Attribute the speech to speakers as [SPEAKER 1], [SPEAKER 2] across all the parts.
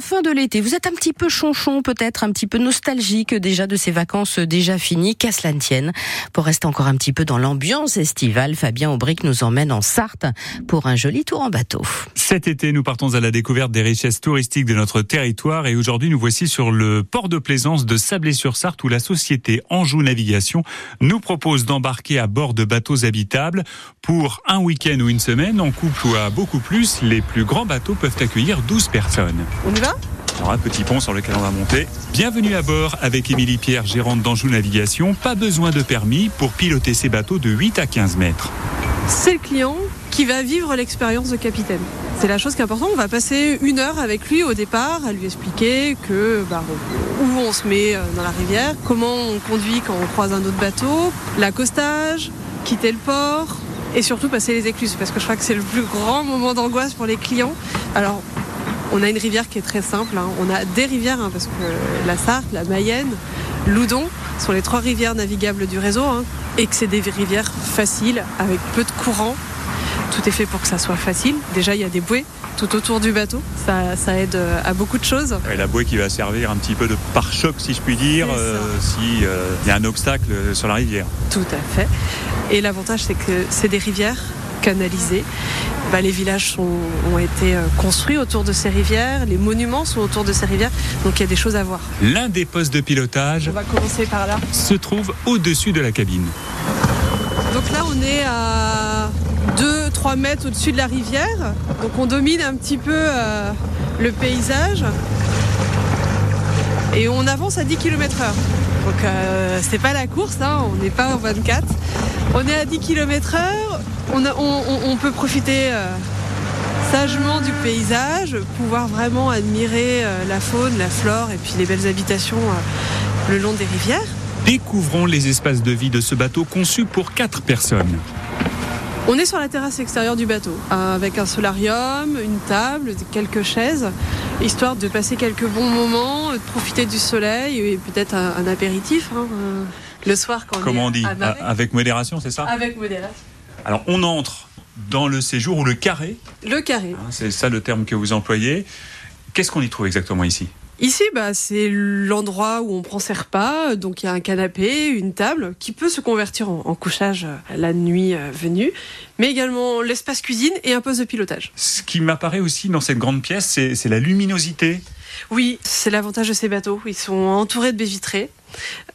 [SPEAKER 1] Fin de l'été, vous êtes un petit peu chonchon, peut-être un petit peu nostalgique déjà de ces vacances déjà finies, qu'à cela ne tienne. Pour rester encore un petit peu dans l'ambiance estivale, Fabien Aubric nous emmène en Sarthe pour un joli tour en bateau.
[SPEAKER 2] Cet été, nous partons à la découverte des richesses touristiques de notre territoire et aujourd'hui, nous voici sur le port de plaisance de Sablé-sur-Sarthe où la société Anjou Navigation nous propose d'embarquer à bord de bateaux habitables pour un week-end ou une semaine en couple ou à beaucoup plus. Les plus grands bateaux peuvent accueillir 12 personnes. Alors un petit pont sur lequel on va monter. Bienvenue à bord avec Émilie Pierre, gérante d'Anjou Navigation. Pas besoin de permis pour piloter ces bateaux de 8 à 15 mètres.
[SPEAKER 3] C'est le client qui va vivre l'expérience de capitaine. C'est la chose qui est importante. On va passer une heure avec lui au départ à lui expliquer que bah, où on se met euh, dans la rivière, comment on conduit quand on croise un autre bateau, l'accostage, quitter le port et surtout passer les écluses parce que je crois que c'est le plus grand moment d'angoisse pour les clients. Alors on a une rivière qui est très simple. Hein. On a des rivières, hein, parce que la Sarthe, la Mayenne, l'Oudon sont les trois rivières navigables du réseau, hein, et que c'est des rivières faciles, avec peu de courant. Tout est fait pour que ça soit facile. Déjà, il y a des bouées tout autour du bateau. Ça, aide euh, à beaucoup de choses.
[SPEAKER 2] Et la bouée qui va servir un petit peu de pare-choc, si je puis dire, euh, s'il euh, y a un obstacle sur la rivière.
[SPEAKER 3] Tout à fait. Et l'avantage, c'est que c'est des rivières canalisées bah, les villages ont été euh, construits autour de ces rivières, les monuments sont autour de ces rivières, donc il y a des choses à voir.
[SPEAKER 2] L'un des postes de pilotage
[SPEAKER 3] on va commencer par là.
[SPEAKER 2] se trouve au-dessus de la cabine.
[SPEAKER 3] Donc là, on est à 2-3 mètres au-dessus de la rivière, donc on domine un petit peu euh, le paysage et on avance à 10 km heure. Donc euh, c'est pas la course, hein, on n'est pas en 24. On est à 10 km heure, on, peut profiter euh, sagement du paysage, pouvoir vraiment admirer euh, la faune, la flore et puis les belles habitations euh, le long des rivières.
[SPEAKER 2] Découvrons les espaces de vie de ce bateau conçu pour 4 personnes.
[SPEAKER 3] On est sur la terrasse extérieure du bateau, avec un solarium, une table, quelques chaises, histoire de passer quelques bons moments, de profiter du soleil et peut-être un, apéritif hein, le soir quand
[SPEAKER 2] Comment on, dit Avec modération, c'est ça
[SPEAKER 3] Avec modération.
[SPEAKER 2] Alors on entre dans le séjour ou le carré.
[SPEAKER 3] Le carré.
[SPEAKER 2] Hein, c'est ça le terme que vous employez. Qu'est-ce qu'on y trouve exactement ici
[SPEAKER 3] Ici, bah, c'est l'endroit où on prend ses repas. Donc il y a un canapé, une table qui peut se convertir en, couchage euh, la nuit euh, venue, mais également l'espace cuisine et un poste de pilotage.
[SPEAKER 2] Ce qui m'apparaît aussi dans cette grande pièce, c'est la luminosité.
[SPEAKER 3] Oui, c'est l'avantage de ces bateaux. Ils sont entourés de baies vitrées.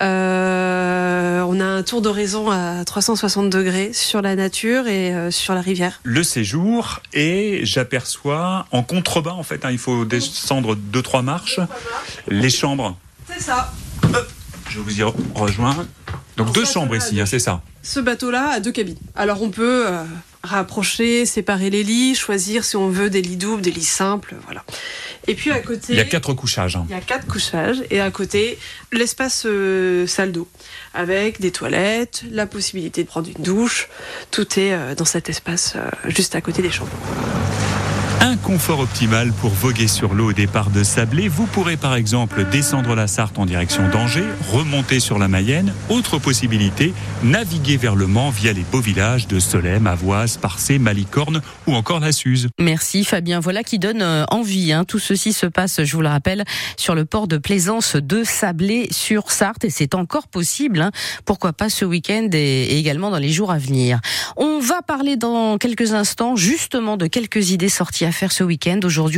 [SPEAKER 3] Euh, on a un tour d'horizon à 360 degrés sur la nature et euh, sur la rivière.
[SPEAKER 2] Le séjour et j'aperçois en contrebas en fait, hein, il faut descendre deux trois marches, les chambres.
[SPEAKER 3] C'est ça.
[SPEAKER 2] je vous y rejoins. Donc deux chambres ici, hein, c'est ça.
[SPEAKER 3] Ce bateau-là a deux cabines. Alors on peut euh, rapprocher, séparer les lits, choisir si on veut des lits doubles, des lits simples, voilà. Et puis à côté,
[SPEAKER 2] il y a quatre couchages. Hein.
[SPEAKER 3] Il y a quatre couchages et à côté l'espace euh, salle d'eau avec des toilettes, la possibilité de prendre une douche. Tout est euh, dans cet espace juste à côté des chambres.
[SPEAKER 2] Un confort optimal pour voguer sur l'eau au départ de Sablé. Vous pourrez par exemple descendre la Sarthe en direction d'Angers, remonter sur la Mayenne. Autre possibilité, naviguer vers le Mans via les beaux villages de Solem, Avoise, Parcé, Malicorne ou encore la Suze.
[SPEAKER 1] Merci Fabien. Voilà qui donne euh, envie. Hein. Tout ceci se passe, je vous le rappelle, sur le port de plaisance de Sablé sur Sarthe et c'est encore possible. Hein. Pourquoi pas ce week-end et également dans les jours à venir. On va parler dans quelques instants justement de quelques idées sorties à faire ce week-end. Aujourd'hui,